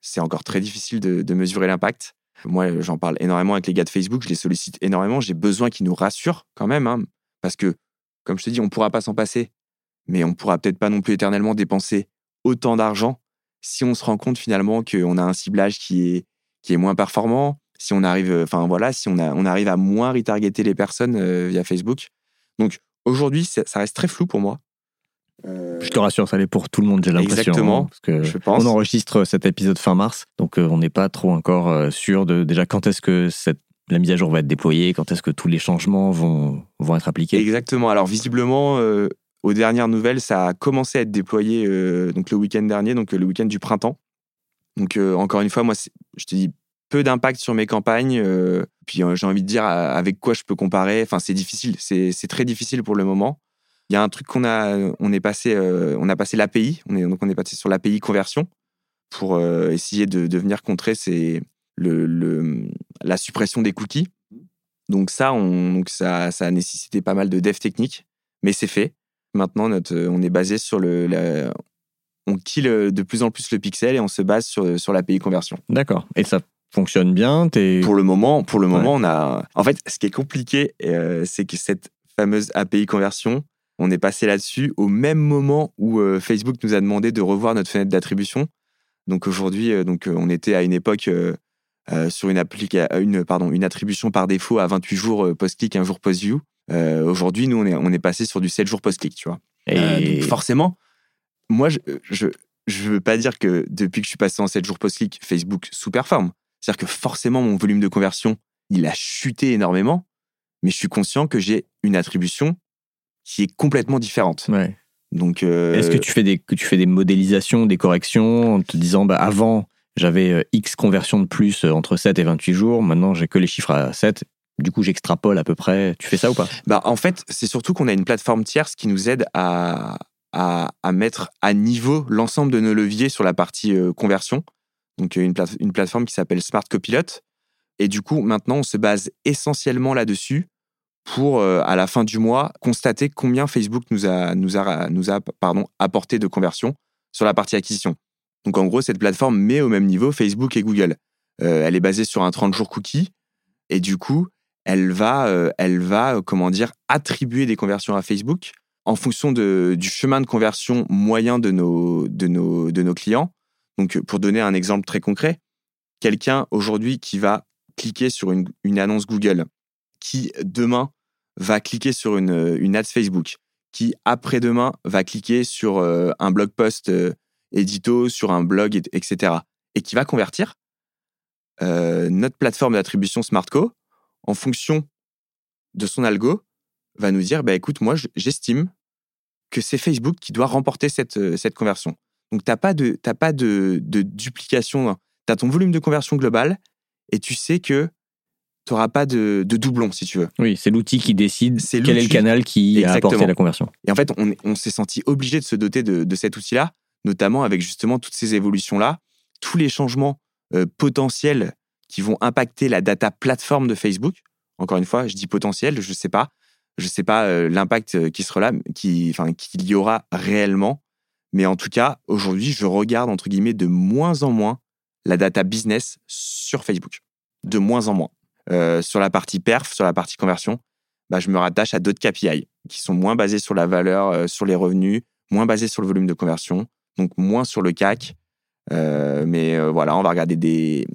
c'est encore très difficile de, mesurer l'impact. Moi, j'en parle énormément avec les gars de Facebook, je les sollicite énormément. J'ai besoin qu'ils nous rassurent quand même, hein, parce que, comme je te dis, on ne pourra pas s'en passer, mais on ne pourra peut-être pas non plus éternellement dépenser autant d'argent si on se rend compte finalement qu'on a un ciblage qui est, qui est moins performant, si on arrive, euh, enfin voilà, si on, on arrive à moins retargeter les personnes euh, via Facebook. Donc aujourd'hui, ça reste très flou pour moi. Euh, Je te rassure, ça l'est pour tout le monde, j'ai l'impression. Exactement, hein, parce que je pense. on enregistre cet épisode fin mars, donc euh, on n'est pas trop encore euh, sûr de déjà quand est-ce que cette, la mise à jour va être déployée, quand est-ce que tous les changements vont, vont être appliqués. Exactement. Alors visiblement, euh, aux dernières nouvelles, ça a commencé à être déployé euh, donc le week-end dernier, donc euh, le week-end du printemps. Donc encore une fois, moi, je te dis peu d'impact sur mes campagnes. puis j'ai envie de dire avec quoi je peux comparer. Enfin, c'est difficile. C'est très difficile pour le moment. Il y a un truc qu'on a, on est passé, euh, on a passé l'API. On est donc on est passé sur l'API conversion pour euh, essayer de, de venir contrer c'est le, le- la suppression des cookies. Donc ça, on, donc ça, ça a nécessité pas mal de dev technique, mais c'est fait. Maintenant, notre, on est basé sur le, la- on kill de plus en plus le pixel et on se base sur, sur l'API conversion. D'accord. Et ça fonctionne bien Pour le moment, pour le Ouais. moment, on a. En fait, ce qui est compliqué, euh, c'est que cette fameuse API conversion, on est passé là-dessus au même moment où euh, Facebook nous a demandé de revoir notre fenêtre d'attribution. Donc aujourd'hui, euh, donc euh, on était à une époque sur une, applica- une, pardon, une attribution par défaut à 28 jours post-click, un jour post-view. Aujourd'hui, nous, on est, on est passé sur du 7 jours post-click, tu vois. Et donc forcément, moi, je, je, je veux pas dire que depuis que je suis passé en 7 jours post-click, Facebook sous-performe. C'est-à-dire que forcément, mon volume de conversion, il a chuté énormément, mais je suis conscient que j'ai une attribution qui est complètement différente. ouais. Donc, euh, Est-ce que tu fais des que tu fais des modélisations, des corrections en te disant bah avant j'avais euh, X conversions de plus euh, entre 7 et 28 jours, maintenant j'ai que les chiffres à 7, du coup j'extrapole à peu près. Tu fais ça ou pas? Bah, en fait, c'est surtout qu'on a une plateforme tierce qui nous aide à, à, à mettre à niveau l'ensemble de nos leviers sur la partie euh, conversion. Donc, une, plate- une plateforme qui s'appelle Smart Copilot. Et du coup, maintenant, on se base essentiellement là-dessus pour, euh, à la fin du mois, constater combien Facebook nous a, nous a, nous a pardon, apporté de conversion sur la partie acquisition. Donc, en gros, cette plateforme met au même niveau Facebook et Google. Euh, elle est basée sur un 30 jours cookie. Et du coup, elle va, euh, elle va, comment dire, attribuer des conversions à Facebook en fonction de, du chemin de conversion moyen de nos, de nos, de nos clients. Donc, pour donner un exemple très concret, quelqu'un aujourd'hui qui va cliquer sur une, une annonce Google, qui demain va cliquer sur une, euh, une ad Facebook, qui après-demain va cliquer sur euh, un blog post euh, édito, sur un blog, et- etc., et qui va convertir, notre plateforme d'attribution Smartco, en fonction de son algo, va nous dire, bah, écoute, moi, je- j'estime que c'est Facebook qui doit remporter cette, cette conversion. Donc, tu n'as pas, de, t'as pas de, de duplication. Tu as ton volume de conversion global et tu sais que tu n'auras pas de, de doublon, si tu veux. Oui, c'est l'outil qui décide C'est quel est le canal qui a apporté Exactement. la conversion. Et en fait, on, on s'est senti obligé de se doter de, de cet outil-là, notamment avec justement toutes ces évolutions-là, tous les changements euh, potentiels qui vont impacter la data plateforme de Facebook. Encore une fois, je dis potentiel, je ne sais pas. Je ne sais pas euh, l'impact euh, qui sera là, qui, enfin, qu'il y aura réellement. Mais en tout cas, aujourd'hui, je regarde, entre guillemets, de moins en moins la data business sur Facebook. De moins en moins. Euh, sur la partie perf, sur la partie conversion, bah, je me rattache à d'autres KPI qui sont moins basés sur la valeur, euh, sur les revenus, moins basés sur le volume de conversion, donc moins sur le CAC. Euh, mais voilà, on va regarder des,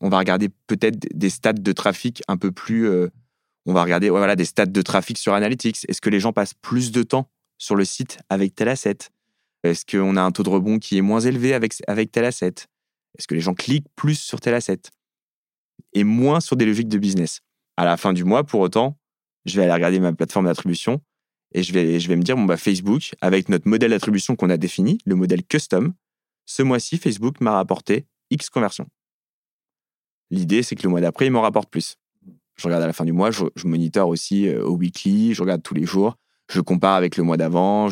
on va regarder peut-être des stats de trafic un peu plus. on va regarder voilà, des stats de trafic sur Analytics. Est-ce que les gens passent plus de temps sur le site avec tel asset? Est-ce qu'on a un taux de rebond qui est moins élevé avec, avec tel asset? Est-ce que les gens cliquent plus sur tel asset? Et moins sur des logiques de business. À la fin du mois, pour autant, je vais aller regarder ma plateforme d'attribution et je vais, je vais me dire, bon, bah, Facebook, avec notre modèle d'attribution qu'on a défini, le modèle custom, ce mois-ci, Facebook m'a rapporté X conversions. L'idée, c'est que le mois d'après, il m'en rapporte plus. Je regarde à la fin du mois, je, je aussi euh, au weekly, je regarde tous les jours, je compare avec le mois d'avant.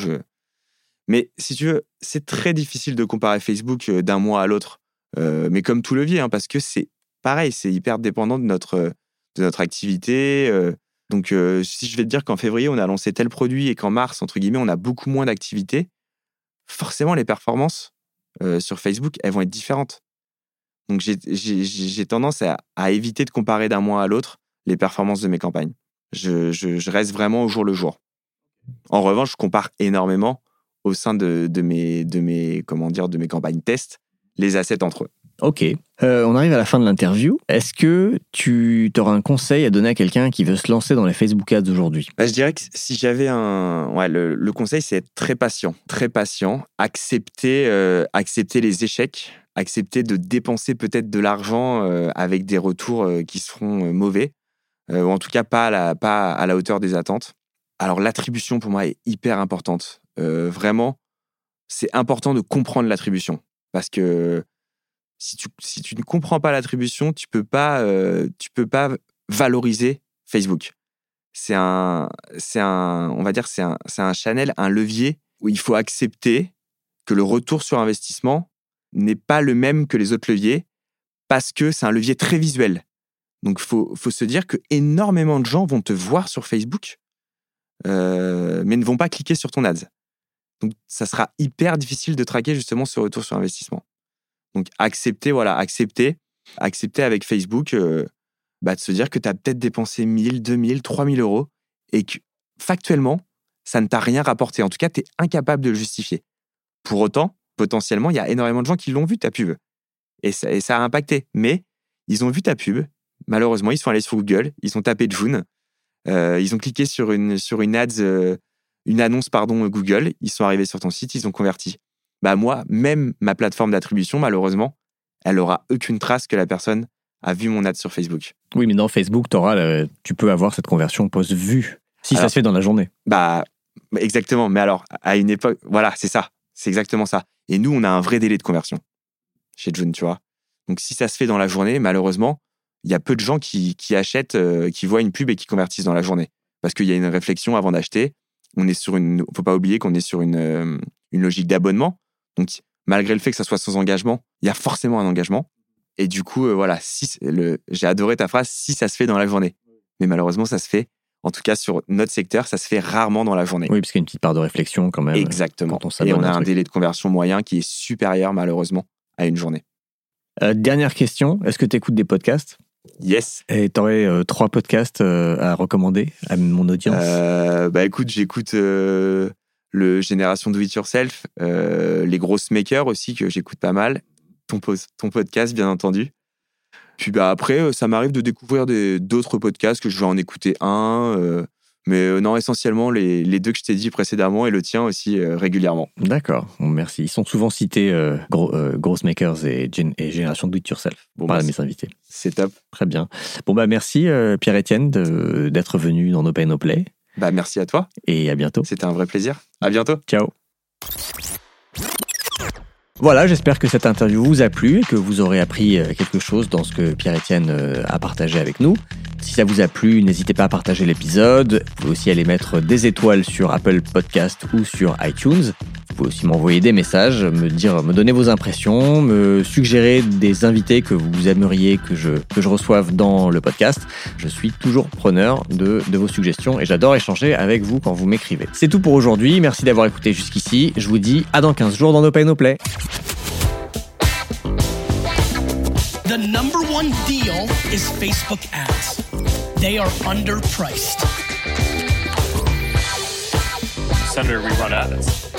Mais si tu veux, c'est très difficile de comparer Facebook euh, d'un mois à l'autre, euh, mais comme tout levier, hein, parce que c'est pareil, c'est hyper dépendant de notre, euh, de notre activité. euh. donc, euh, si je vais te dire qu'en février, on a lancé tel produit et qu'en mars, entre guillemets, on a beaucoup moins d'activité, forcément, les performances sur Facebook, elles vont être différentes. Donc, j'ai- tendance à, à éviter de comparer d'un mois à l'autre les performances de mes campagnes. Je, je- je reste vraiment au jour le jour. En revanche, je compare énormément au sein de, de mes, de, mes, comment dire, de mes campagnes test les assets entre eux. Ok. Euh, on arrive à la fin de l'interview. Est-ce que tu auras un conseil à donner à quelqu'un qui veut se lancer dans les Facebook Ads aujourd'hui? Bah, je dirais que si j'avais un. Ouais, le, le conseil, c'est être très patient. Très patient. Accepter, euh, accepter les échecs. Accepter de dépenser peut-être de l'argent euh, avec des retours euh, qui seront euh, mauvais. Euh, ou en tout cas, pas à, la, pas à la hauteur des attentes. Alors, l'attribution, pour moi, est hyper importante. Euh, vraiment, c'est important de comprendre l'attribution. Parce que si tu, ne comprends pas l'attribution, tu peux pas, euh, peux pas valoriser Facebook c'est un, un, on va dire, c'est un, un channel, un levier où il faut accepter que le retour sur investissement n'est pas le même que les autres leviers parce que c'est un levier très visuel. Donc, faut, faut se dire que énormément de gens vont te voir sur Facebook, euh, mais ne vont pas cliquer sur ton ads. Donc, ça sera hyper difficile de traquer justement ce retour sur investissement. Donc, accepter, voilà, accepter, accepter avec Facebook. euh, bah, de se dire que tu as peut-être dépensé 1000, 2000, 3000 euros et que factuellement, ça ne t'a rien rapporté. En tout cas, tu es incapable de le justifier. Pour autant, potentiellement, il y a énormément de gens qui l'ont vu ta pub. Et ça, et ça a impacté. Mais ils ont vu ta pub. Malheureusement, ils sont allés sur Google, ils ont tapé June, euh, ils ont cliqué sur une, sur une, ads, euh, une annonce pardon, Google, ils sont arrivés sur ton site, ils ont converti. Bah moi, même ma plateforme d'attribution, malheureusement, elle aura aucune trace que la personne a vu mon ad sur Facebook. Oui, mais dans Facebook, t'auras le- tu peux avoir cette conversion post-vue. Si ça se fait dans la journée. Bah, exactement. Mais alors, à une époque, voilà, c'est ça. C'est exactement ça. Et nous, on a un vrai délai de conversion chez June, tu vois. Donc, si ça se fait dans la journée, malheureusement, il y a peu de gens qui, qui achètent, euh, qui voient une pub et qui convertissent dans la journée. Parce qu'il y a une réflexion avant d'acheter. On est sur une, faut pas oublier qu'on est sur une, euh, une logique d'abonnement. Donc, malgré le fait que ça soit sans engagement, il y a forcément un engagement. Et du coup, euh, voilà, si, le, j'ai adoré ta phrase, si ça se fait dans la journée. Mais malheureusement, ça se fait, en tout cas sur notre secteur, ça se fait rarement dans la journée. Oui, parce qu'il y a une petite part de réflexion quand même. Exactement. quand on Et on a un délai de conversion moyen qui est supérieur, malheureusement, à une journée. Euh, dernière question. Est-ce que tu écoutes des podcasts? Yes. Et tu aurais trois podcasts euh, à recommander à mon audience? Euh, bah écoute, j'écoute euh, le Génération Do It Yourself, euh, les grosses makers aussi, que j'écoute pas mal. Ton, podcast, bien entendu. Puis bah après, euh, ça m'arrive de découvrir d'autres podcasts que je vais en écouter un. euh, mais non, essentiellement les, les deux que je t'ai dit précédemment et le tien aussi euh, régulièrement. D'accord, bon, merci. Ils sont souvent cités, euh, gros, euh, Gross Makers et, et Génération Do It Yourself, Bon, par bah, mes invités. C'est top. Très bien. Bon, bah merci Pierre-Etienne d'être venu dans No Pay No Play Bah merci à toi. et à bientôt. C'était un vrai plaisir. À bientôt. Ciao. Voilà, j'espère que cette interview vous a plu et que vous aurez appris euh, quelque chose dans ce que Pierre-Etienne euh, a partagé avec nous. Si ça vous a plu, n'hésitez pas à partager l'épisode. Vous pouvez aussi aller mettre des étoiles sur Apple Podcast ou sur iTunes. Vous pouvez aussi m'envoyer des messages, me dire, me donner vos impressions, me suggérer des invités que vous aimeriez que je, que je reçoive dans le podcast. Je suis toujours preneur de, de vos suggestions et j'adore échanger avec vous quand vous m'écrivez. C'est tout pour aujourd'hui. Merci d'avoir écouté jusqu'ici. Je vous dis à dans 15 jours dans No Pay No Play. The number one deal is Facebook ads. They are underpriced. Senator, we run ads.